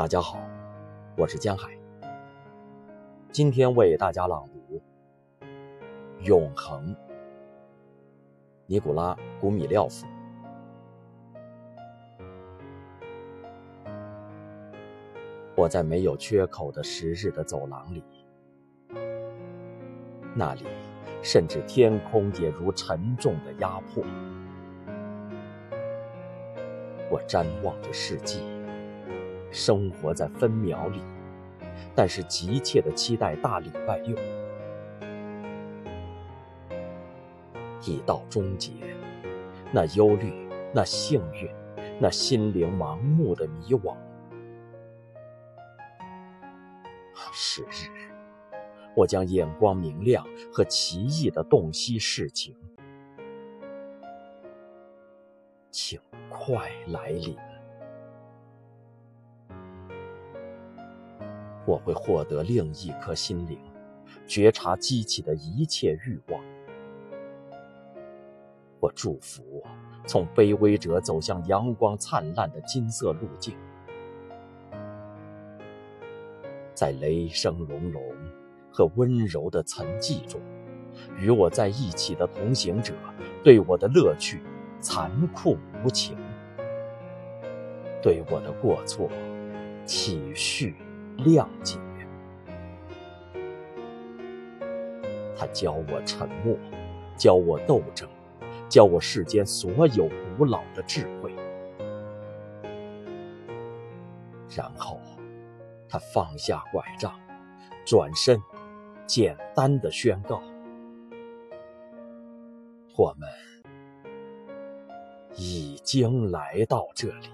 大家好，我是江海。今天为大家朗读《永恒》，尼古拉·古米廖夫。我在没有缺口的时日的走廊里，那里甚至天空也如沉重的压迫。我瞻望着世纪。生活在分秒里，但是急切的期待大礼拜六。已到终结，那忧虑，那幸运，那心灵盲目的迷惘。是日，我将眼光明亮和奇异的洞悉事情，请快来临。我会获得另一颗心灵，觉察激起的一切欲望。我祝福从卑微者走向阳光灿烂的金色路径，在雷声隆隆和温柔的沉寂中，与我在一起的同行者对我的乐趣残酷无情，对我的过错体恤。谅解，他教我沉默，教我斗争，教我世间所有古老的智慧。然后，他放下拐杖，转身，简单的宣告：“我们已经来到这里。”